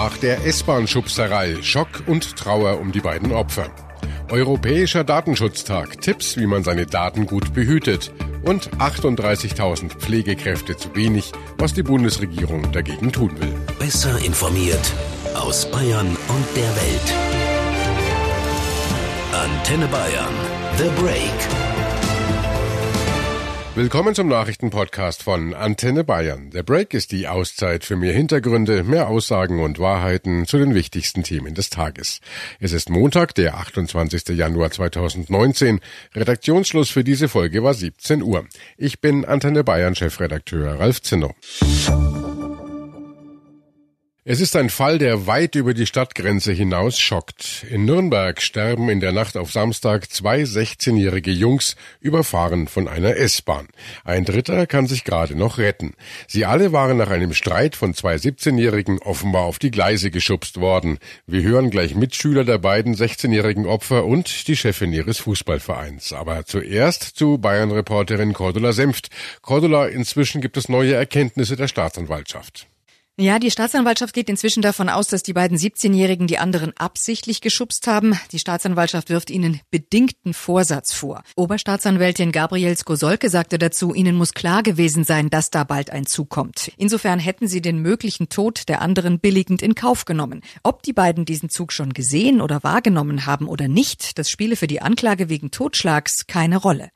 Nach der S-Bahn-Schubserei Schock und Trauer um die beiden Opfer. Europäischer Datenschutztag. Tipps, wie man seine Daten gut behütet. Und 38.000 Pflegekräfte zu wenig, was die Bundesregierung dagegen tun will. Besser informiert aus Bayern und der Welt. Antenne Bayern. The Break. Willkommen zum Nachrichtenpodcast von Antenne Bayern. Der Break ist die Auszeit für mehr Hintergründe, mehr Aussagen und Wahrheiten zu den wichtigsten Themen des Tages. Es ist Montag, der 28. Januar 2019. Redaktionsschluss für diese Folge war 17 Uhr. Ich bin Antenne Bayern Chefredakteur Ralf Zinno. Es ist ein Fall, der weit über die Stadtgrenze hinaus schockt. In Nürnberg sterben in der Nacht auf Samstag zwei 16-jährige Jungs, überfahren von einer S-Bahn. Ein dritter kann sich gerade noch retten. Sie alle waren nach einem Streit von zwei 17-Jährigen offenbar auf die Gleise geschubst worden. Wir hören gleich Mitschüler der beiden 16-jährigen Opfer und die Chefin ihres Fußballvereins. Aber zuerst zu Bayern-Reporterin Cordula Senft. Cordula, inzwischen gibt es neue Erkenntnisse der Staatsanwaltschaft. Ja, die Staatsanwaltschaft geht inzwischen davon aus, dass die beiden 17-Jährigen die anderen absichtlich geschubst haben. Die Staatsanwaltschaft wirft ihnen bedingten Vorsatz vor. Oberstaatsanwältin Gabriel Skosolke sagte dazu, ihnen muss klar gewesen sein, dass da bald ein Zug kommt. Insofern hätten sie den möglichen Tod der anderen billigend in Kauf genommen. Ob die beiden diesen Zug schon gesehen oder wahrgenommen haben oder nicht, das spiele für die Anklage wegen Totschlags keine Rolle.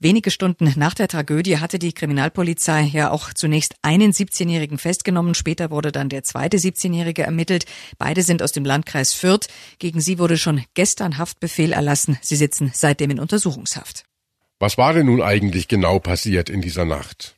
Wenige Stunden nach der Tragödie hatte die Kriminalpolizei ja auch zunächst einen 17-Jährigen festgenommen. Später wurde dann der zweite 17-Jährige ermittelt. Beide sind aus dem Landkreis Fürth. Gegen sie wurde schon gestern Haftbefehl erlassen. Sie sitzen seitdem in Untersuchungshaft. Was war denn nun eigentlich genau passiert in dieser Nacht?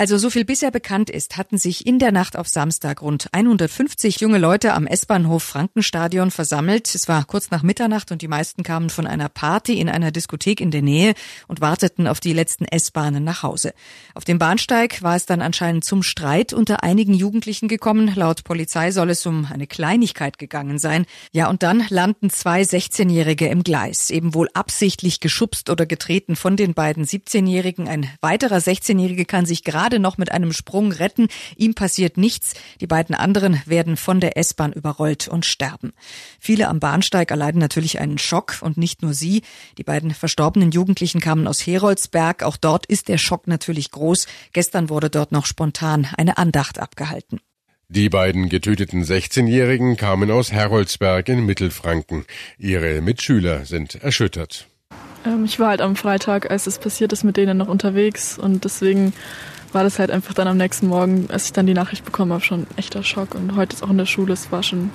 Also so viel bisher bekannt ist, hatten sich in der Nacht auf Samstag rund 150 junge Leute am S-Bahnhof Frankenstadion versammelt. Es war kurz nach Mitternacht und die meisten kamen von einer Party in einer Diskothek in der Nähe und warteten auf die letzten S-Bahnen nach Hause. Auf dem Bahnsteig war es dann anscheinend zum Streit unter einigen Jugendlichen gekommen. Laut Polizei soll es um eine Kleinigkeit gegangen sein. Ja, und dann landen zwei 16-Jährige im Gleis, eben wohl absichtlich geschubst oder getreten von den beiden 17-Jährigen. Ein weiterer 16-Jährige kann sich gerade gerade noch mit einem Sprung retten. Ihm passiert nichts. Die beiden anderen werden von der S-Bahn überrollt und sterben. Viele am Bahnsteig erleiden natürlich einen Schock und nicht nur sie. Die beiden verstorbenen Jugendlichen kamen aus Heroldsberg. Auch dort ist der Schock natürlich groß. Gestern wurde dort noch spontan eine Andacht abgehalten. Die beiden getöteten 16-Jährigen kamen aus Heroldsberg in Mittelfranken. Ihre Mitschüler sind erschüttert. Ähm, ich war halt am Freitag, als es passiert ist, mit denen noch unterwegs und deswegen war das halt einfach dann am nächsten Morgen, als ich dann die Nachricht bekommen habe, schon ein echter Schock. Und heute ist auch in der Schule, es war schon,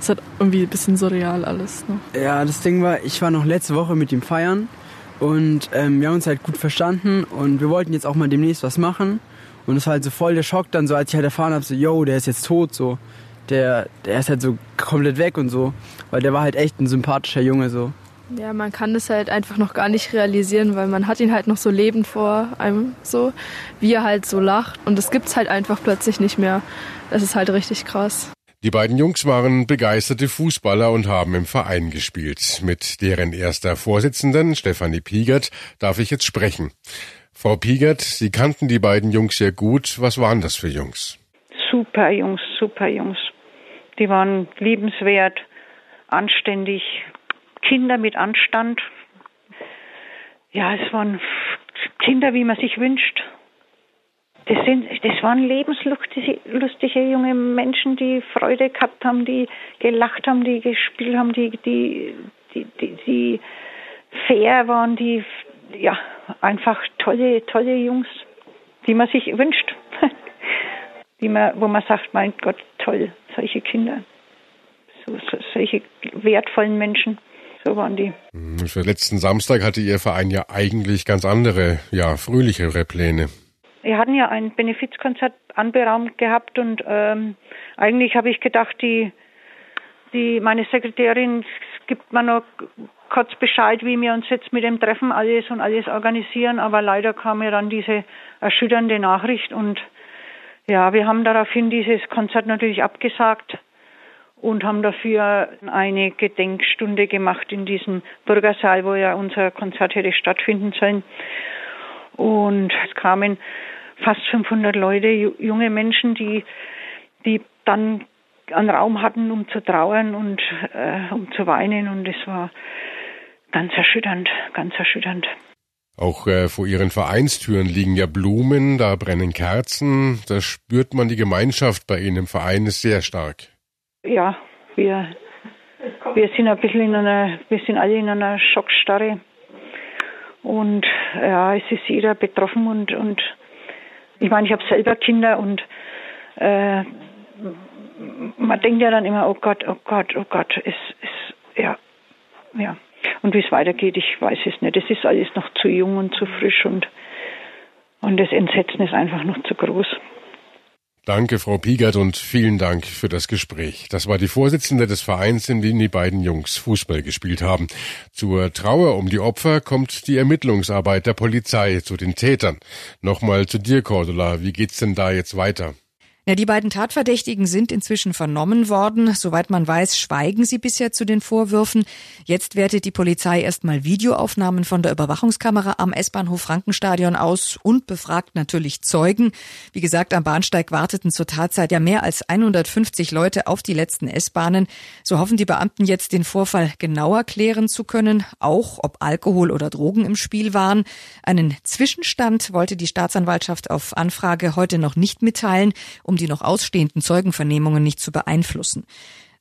es hat irgendwie ein bisschen surreal alles noch. Ja, das Ding war, ich war noch letzte Woche mit ihm feiern und ähm, wir haben uns halt gut verstanden und wir wollten jetzt auch mal demnächst was machen. Und es war halt so voll der Schock dann so, als ich halt erfahren habe, so, yo, der ist jetzt tot, so. Der, der ist halt so komplett weg und so. Weil der war halt echt ein sympathischer Junge, so. Ja, man kann das halt einfach noch gar nicht realisieren, weil man hat ihn halt noch so lebend vor einem so, wie er halt so lacht. Und das gibt's halt einfach plötzlich nicht mehr. Das ist halt richtig krass. Die beiden Jungs waren begeisterte Fußballer und haben im Verein gespielt. Mit deren erster Vorsitzenden, Stefanie Piegert, darf ich jetzt sprechen. Frau Piegert, Sie kannten die beiden Jungs sehr gut. Was waren das für Jungs? Super Jungs, super Jungs. Die waren liebenswert, anständig, Kinder mit Anstand. Ja, es waren Kinder, wie man sich wünscht. Das, sind, das waren lebenslustige lustige junge Menschen, die Freude gehabt haben, die gelacht haben, die gespielt haben, die, die, die, die, die fair waren, die ja einfach tolle, tolle Jungs, die man sich wünscht. die man, wo man sagt, mein Gott, toll, solche Kinder, so, so, solche wertvollen Menschen. So waren die. Mhm, für letzten Samstag hatte Ihr Verein ja eigentlich ganz andere, ja, fröhlichere Pläne. Wir hatten ja ein Benefizkonzert anberaumt gehabt und ähm, eigentlich habe ich gedacht, die, die, meine Sekretärin gibt mir noch kurz Bescheid, wie wir uns jetzt mit dem Treffen alles und alles organisieren, aber leider kam mir dann diese erschütternde Nachricht und ja, wir haben daraufhin dieses Konzert natürlich abgesagt und haben dafür eine Gedenkstunde gemacht in diesem Bürgersaal, wo ja unser Konzert hätte stattfinden sollen. Und es kamen fast 500 Leute, junge Menschen, die, die dann einen Raum hatten, um zu trauern und äh, um zu weinen. Und es war ganz erschütternd, ganz erschütternd. Auch äh, vor ihren Vereinstüren liegen ja Blumen, da brennen Kerzen. Da spürt man die Gemeinschaft bei Ihnen im Verein sehr stark. Ja, wir, wir sind ein bisschen in einer, wir sind alle in einer Schockstarre. Und ja, es ist jeder betroffen und, und ich meine, ich habe selber Kinder und äh, man denkt ja dann immer, oh Gott, oh Gott, oh Gott, es ist, ja, ja. Und wie es weitergeht, ich weiß es nicht. Es ist alles noch zu jung und zu frisch und, und das Entsetzen ist einfach noch zu groß. Danke, Frau Piegert, und vielen Dank für das Gespräch. Das war die Vorsitzende des Vereins, in dem die beiden Jungs Fußball gespielt haben. Zur Trauer um die Opfer kommt die Ermittlungsarbeit der Polizei zu den Tätern. Nochmal zu dir, Cordula. Wie geht's denn da jetzt weiter? Ja, die beiden Tatverdächtigen sind inzwischen vernommen worden. Soweit man weiß, schweigen sie bisher zu den Vorwürfen. Jetzt wertet die Polizei erstmal Videoaufnahmen von der Überwachungskamera am S-Bahnhof Frankenstadion aus und befragt natürlich Zeugen. Wie gesagt, am Bahnsteig warteten zur Tatzeit ja mehr als 150 Leute auf die letzten S-Bahnen. So hoffen die Beamten jetzt, den Vorfall genauer klären zu können, auch ob Alkohol oder Drogen im Spiel waren. Einen Zwischenstand wollte die Staatsanwaltschaft auf Anfrage heute noch nicht mitteilen um die noch ausstehenden Zeugenvernehmungen nicht zu beeinflussen.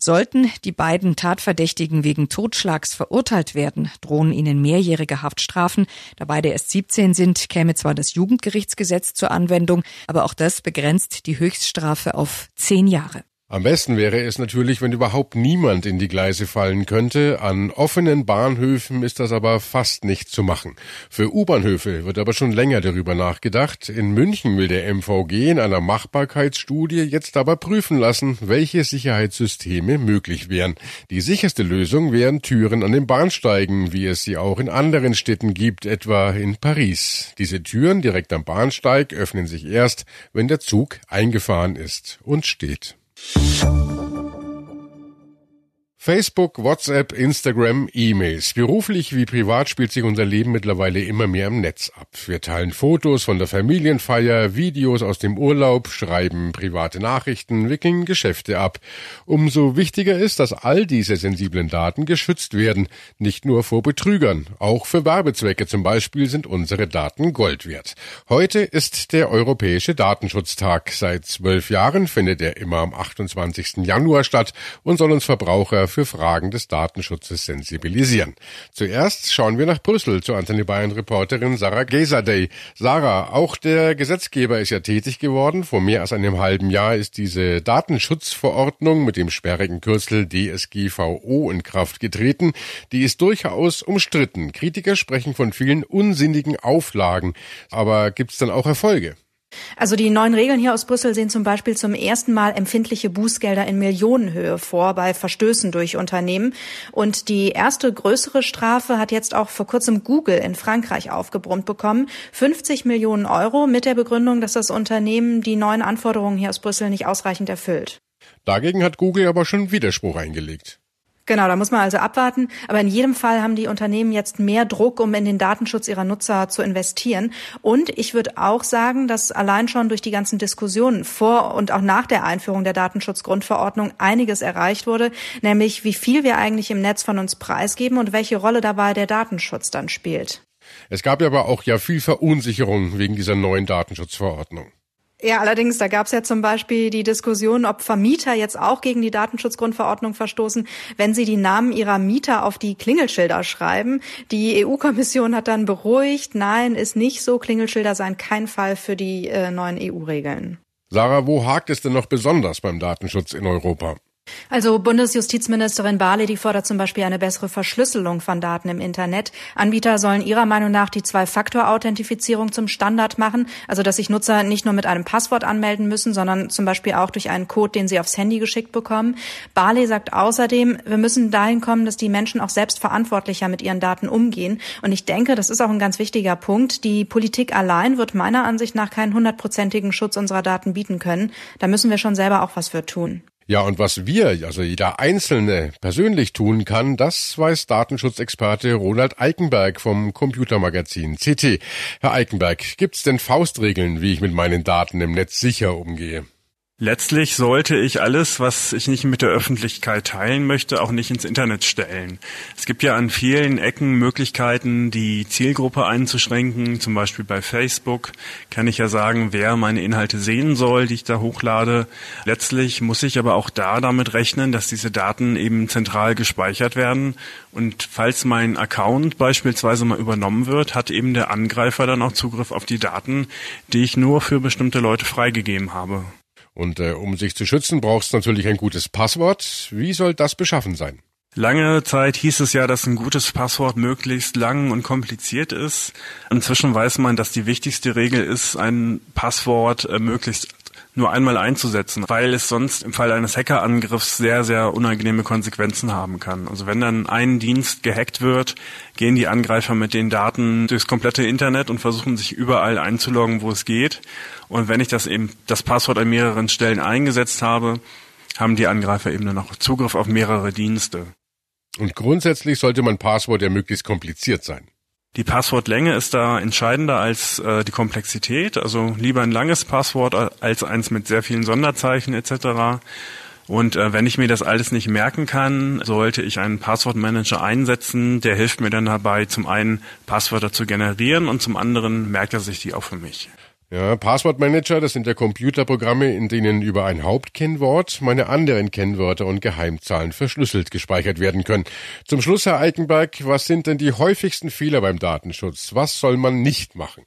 Sollten die beiden Tatverdächtigen wegen Totschlags verurteilt werden, drohen ihnen mehrjährige Haftstrafen. Da beide erst 17 sind, käme zwar das Jugendgerichtsgesetz zur Anwendung, aber auch das begrenzt die Höchststrafe auf zehn Jahre. Am besten wäre es natürlich, wenn überhaupt niemand in die Gleise fallen könnte. An offenen Bahnhöfen ist das aber fast nicht zu machen. Für U-Bahnhöfe wird aber schon länger darüber nachgedacht. In München will der MVG in einer Machbarkeitsstudie jetzt aber prüfen lassen, welche Sicherheitssysteme möglich wären. Die sicherste Lösung wären Türen an den Bahnsteigen, wie es sie auch in anderen Städten gibt, etwa in Paris. Diese Türen direkt am Bahnsteig öffnen sich erst, wenn der Zug eingefahren ist und steht. うん。Facebook, WhatsApp, Instagram, E-Mails. Beruflich wie privat spielt sich unser Leben mittlerweile immer mehr im Netz ab. Wir teilen Fotos von der Familienfeier, Videos aus dem Urlaub, schreiben private Nachrichten, wickeln Geschäfte ab. Umso wichtiger ist, dass all diese sensiblen Daten geschützt werden. Nicht nur vor Betrügern. Auch für Werbezwecke zum Beispiel sind unsere Daten Gold wert. Heute ist der Europäische Datenschutztag. Seit zwölf Jahren findet er immer am 28. Januar statt und soll uns Verbraucher für Fragen des Datenschutzes sensibilisieren. Zuerst schauen wir nach Brüssel zu Antenne Bayern Reporterin Sarah Gesadey. Sarah, auch der Gesetzgeber ist ja tätig geworden. Vor mehr als einem halben Jahr ist diese Datenschutzverordnung mit dem sperrigen Kürzel DSGVO in Kraft getreten. Die ist durchaus umstritten. Kritiker sprechen von vielen unsinnigen Auflagen. Aber gibt es dann auch Erfolge? Also die neuen Regeln hier aus Brüssel sehen zum Beispiel zum ersten Mal empfindliche Bußgelder in Millionenhöhe vor bei Verstößen durch Unternehmen. Und die erste größere Strafe hat jetzt auch vor kurzem Google in Frankreich aufgebrummt bekommen. 50 Millionen Euro mit der Begründung, dass das Unternehmen die neuen Anforderungen hier aus Brüssel nicht ausreichend erfüllt. Dagegen hat Google aber schon Widerspruch eingelegt. Genau, da muss man also abwarten. Aber in jedem Fall haben die Unternehmen jetzt mehr Druck, um in den Datenschutz ihrer Nutzer zu investieren. Und ich würde auch sagen, dass allein schon durch die ganzen Diskussionen vor und auch nach der Einführung der Datenschutzgrundverordnung einiges erreicht wurde, nämlich wie viel wir eigentlich im Netz von uns preisgeben und welche Rolle dabei der Datenschutz dann spielt. Es gab ja aber auch ja viel Verunsicherung wegen dieser neuen Datenschutzverordnung. Ja, allerdings, da gab es ja zum Beispiel die Diskussion, ob Vermieter jetzt auch gegen die Datenschutzgrundverordnung verstoßen, wenn sie die Namen ihrer Mieter auf die Klingelschilder schreiben. Die EU-Kommission hat dann beruhigt, nein, ist nicht so, Klingelschilder seien kein Fall für die äh, neuen EU-Regeln. Sarah, wo hakt es denn noch besonders beim Datenschutz in Europa? Also Bundesjustizministerin Barley, die fordert zum Beispiel eine bessere Verschlüsselung von Daten im Internet. Anbieter sollen ihrer Meinung nach die Zwei-Faktor-Authentifizierung zum Standard machen, also dass sich Nutzer nicht nur mit einem Passwort anmelden müssen, sondern zum Beispiel auch durch einen Code, den sie aufs Handy geschickt bekommen. Barley sagt außerdem, wir müssen dahin kommen, dass die Menschen auch selbst verantwortlicher mit ihren Daten umgehen. Und ich denke, das ist auch ein ganz wichtiger Punkt. Die Politik allein wird meiner Ansicht nach keinen hundertprozentigen Schutz unserer Daten bieten können. Da müssen wir schon selber auch was für tun. Ja, und was wir, also jeder Einzelne, persönlich tun kann, das weiß Datenschutzexperte Ronald Eikenberg vom Computermagazin CT. Herr Eikenberg, gibt's denn Faustregeln, wie ich mit meinen Daten im Netz sicher umgehe? Letztlich sollte ich alles, was ich nicht mit der Öffentlichkeit teilen möchte, auch nicht ins Internet stellen. Es gibt ja an vielen Ecken Möglichkeiten, die Zielgruppe einzuschränken. Zum Beispiel bei Facebook kann ich ja sagen, wer meine Inhalte sehen soll, die ich da hochlade. Letztlich muss ich aber auch da damit rechnen, dass diese Daten eben zentral gespeichert werden. Und falls mein Account beispielsweise mal übernommen wird, hat eben der Angreifer dann auch Zugriff auf die Daten, die ich nur für bestimmte Leute freigegeben habe. Und äh, um sich zu schützen, braucht es natürlich ein gutes Passwort. Wie soll das beschaffen sein? Lange Zeit hieß es ja, dass ein gutes Passwort möglichst lang und kompliziert ist. Inzwischen weiß man, dass die wichtigste Regel ist, ein Passwort äh, möglichst nur einmal einzusetzen, weil es sonst im Fall eines Hackerangriffs sehr, sehr unangenehme Konsequenzen haben kann. Also wenn dann ein Dienst gehackt wird, gehen die Angreifer mit den Daten durchs komplette Internet und versuchen sich überall einzuloggen, wo es geht. Und wenn ich das eben, das Passwort an mehreren Stellen eingesetzt habe, haben die Angreifer eben dann noch Zugriff auf mehrere Dienste. Und grundsätzlich sollte mein Passwort ja möglichst kompliziert sein. Die Passwortlänge ist da entscheidender als äh, die Komplexität. Also lieber ein langes Passwort als eins mit sehr vielen Sonderzeichen etc. Und äh, wenn ich mir das alles nicht merken kann, sollte ich einen Passwortmanager einsetzen. Der hilft mir dann dabei, zum einen Passwörter zu generieren und zum anderen merkt er sich die auch für mich. Ja, Passwortmanager, das sind ja Computerprogramme, in denen über ein Hauptkennwort meine anderen Kennwörter und Geheimzahlen verschlüsselt gespeichert werden können. Zum Schluss, Herr Eikenberg, was sind denn die häufigsten Fehler beim Datenschutz? Was soll man nicht machen?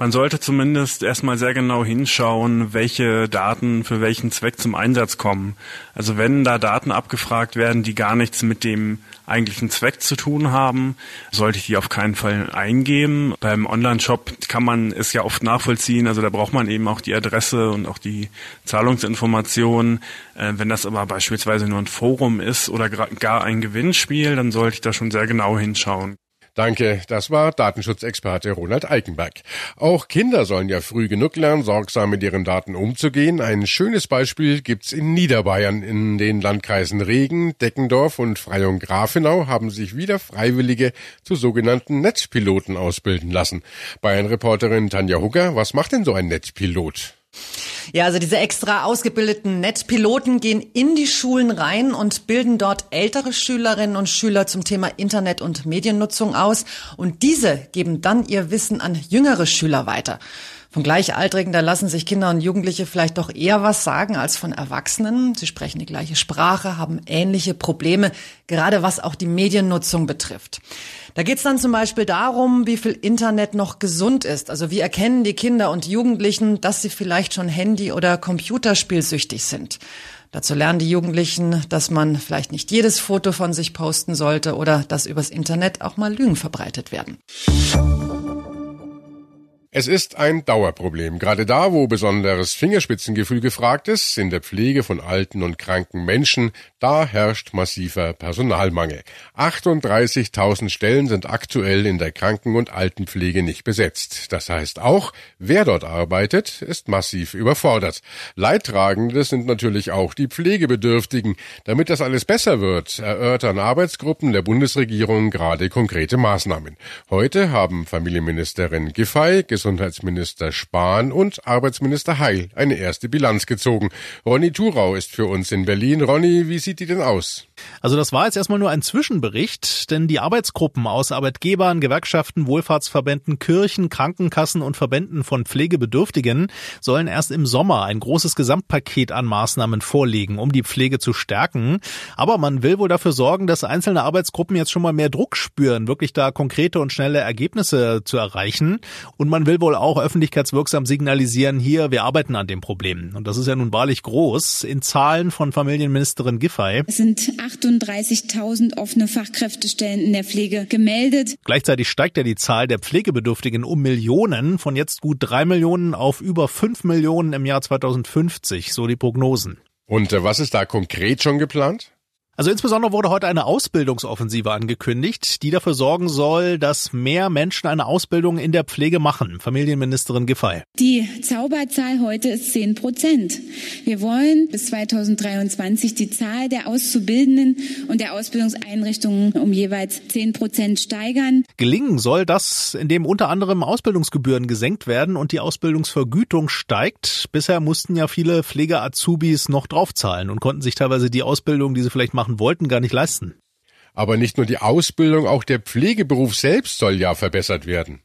Man sollte zumindest erstmal sehr genau hinschauen, welche Daten für welchen Zweck zum Einsatz kommen. Also wenn da Daten abgefragt werden, die gar nichts mit dem eigentlichen Zweck zu tun haben, sollte ich die auf keinen Fall eingeben. Beim Online-Shop kann man es ja oft nachvollziehen, also da braucht man eben auch die Adresse und auch die Zahlungsinformationen. Äh, wenn das aber beispielsweise nur ein Forum ist oder gar ein Gewinnspiel, dann sollte ich da schon sehr genau hinschauen. Danke, das war Datenschutzexperte Ronald Eikenberg. Auch Kinder sollen ja früh genug lernen, sorgsam mit ihren Daten umzugehen. Ein schönes Beispiel gibt's in Niederbayern. In den Landkreisen Regen, Deckendorf und Freyung-Grafenau haben sich wieder Freiwillige zu sogenannten Netzpiloten ausbilden lassen. Bayern-Reporterin Tanja Hugger, was macht denn so ein Netzpilot? Ja, also diese extra ausgebildeten Netzpiloten gehen in die Schulen rein und bilden dort ältere Schülerinnen und Schüler zum Thema Internet- und Mediennutzung aus. Und diese geben dann ihr Wissen an jüngere Schüler weiter. Von Gleichaltrigen, da lassen sich Kinder und Jugendliche vielleicht doch eher was sagen als von Erwachsenen. Sie sprechen die gleiche Sprache, haben ähnliche Probleme, gerade was auch die Mediennutzung betrifft. Da geht es dann zum Beispiel darum, wie viel Internet noch gesund ist. Also wie erkennen die Kinder und Jugendlichen, dass sie vielleicht schon Handy- oder Computerspielsüchtig sind. Dazu lernen die Jugendlichen, dass man vielleicht nicht jedes Foto von sich posten sollte oder dass übers Internet auch mal Lügen verbreitet werden. Es ist ein Dauerproblem. Gerade da, wo besonderes Fingerspitzengefühl gefragt ist, in der Pflege von alten und kranken Menschen, da herrscht massiver Personalmangel. 38.000 Stellen sind aktuell in der Kranken- und Altenpflege nicht besetzt. Das heißt auch, wer dort arbeitet, ist massiv überfordert. Leidtragende sind natürlich auch die Pflegebedürftigen. Damit das alles besser wird, erörtern Arbeitsgruppen der Bundesregierung gerade konkrete Maßnahmen. Heute haben Familienministerin Giffey, Gesundheitsminister Spahn und Arbeitsminister Heil eine erste Bilanz gezogen. Ronny Thurau ist für uns in Berlin. Ronny, wie sieht die denn aus? Also das war jetzt erstmal nur ein Zwischenbericht, denn die Arbeitsgruppen aus Arbeitgebern, Gewerkschaften, Wohlfahrtsverbänden, Kirchen, Krankenkassen und Verbänden von Pflegebedürftigen sollen erst im Sommer ein großes Gesamtpaket an Maßnahmen vorlegen, um die Pflege zu stärken. Aber man will wohl dafür sorgen, dass einzelne Arbeitsgruppen jetzt schon mal mehr Druck spüren, wirklich da konkrete und schnelle Ergebnisse zu erreichen. Und man will wohl auch öffentlichkeitswirksam signalisieren, hier, wir arbeiten an dem Problem. Und das ist ja nun wahrlich groß. In Zahlen von Familienministerin Giffey. Es sind 38.000 offene Fachkräftestellen in der Pflege gemeldet. Gleichzeitig steigt ja die Zahl der Pflegebedürftigen um Millionen, von jetzt gut drei Millionen auf über fünf Millionen im Jahr 2050, so die Prognosen. Und äh, was ist da konkret schon geplant? Also insbesondere wurde heute eine Ausbildungsoffensive angekündigt, die dafür sorgen soll, dass mehr Menschen eine Ausbildung in der Pflege machen. Familienministerin Giffey. Die Zauberzahl heute ist 10 Prozent. Wir wollen bis 2023 die Zahl der Auszubildenden und der Ausbildungseinrichtungen um jeweils 10 Prozent steigern. Gelingen soll das, indem unter anderem Ausbildungsgebühren gesenkt werden und die Ausbildungsvergütung steigt. Bisher mussten ja viele Pflege-Azubis noch draufzahlen und konnten sich teilweise die Ausbildung, die sie vielleicht machen wollten, gar nicht leisten. Aber nicht nur die Ausbildung, auch der Pflegeberuf selbst soll ja verbessert werden.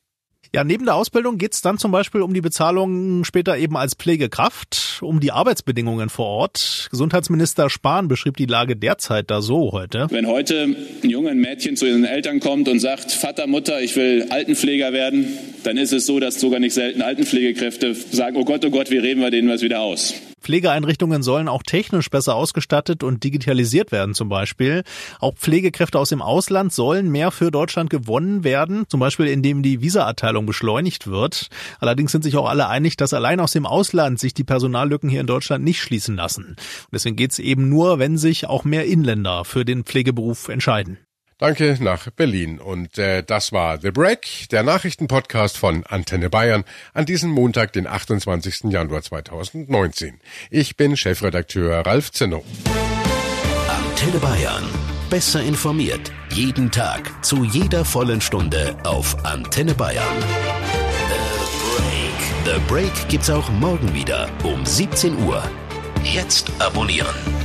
Ja, neben der Ausbildung geht's dann zum Beispiel um die Bezahlung später eben als Pflegekraft, um die Arbeitsbedingungen vor Ort. Gesundheitsminister Spahn beschrieb die Lage derzeit da so heute. Wenn heute ein junges Mädchen zu ihren Eltern kommt und sagt, Vater, Mutter, ich will Altenpfleger werden, dann ist es so, dass sogar nicht selten Altenpflegekräfte sagen, oh Gott, oh Gott, wie reden wir denen was wieder aus? Pflegeeinrichtungen sollen auch technisch besser ausgestattet und digitalisiert werden zum Beispiel. Auch Pflegekräfte aus dem Ausland sollen mehr für Deutschland gewonnen werden, zum Beispiel indem die Visaerteilung beschleunigt wird. Allerdings sind sich auch alle einig, dass allein aus dem Ausland sich die Personallücken hier in Deutschland nicht schließen lassen. Und deswegen geht es eben nur, wenn sich auch mehr Inländer für den Pflegeberuf entscheiden. Danke nach Berlin. Und äh, das war The Break, der Nachrichtenpodcast von Antenne Bayern an diesem Montag, den 28. Januar 2019. Ich bin Chefredakteur Ralf Zinno. Antenne Bayern. Besser informiert. Jeden Tag. Zu jeder vollen Stunde auf Antenne Bayern. The Break. The Break gibt's auch morgen wieder um 17 Uhr. Jetzt abonnieren.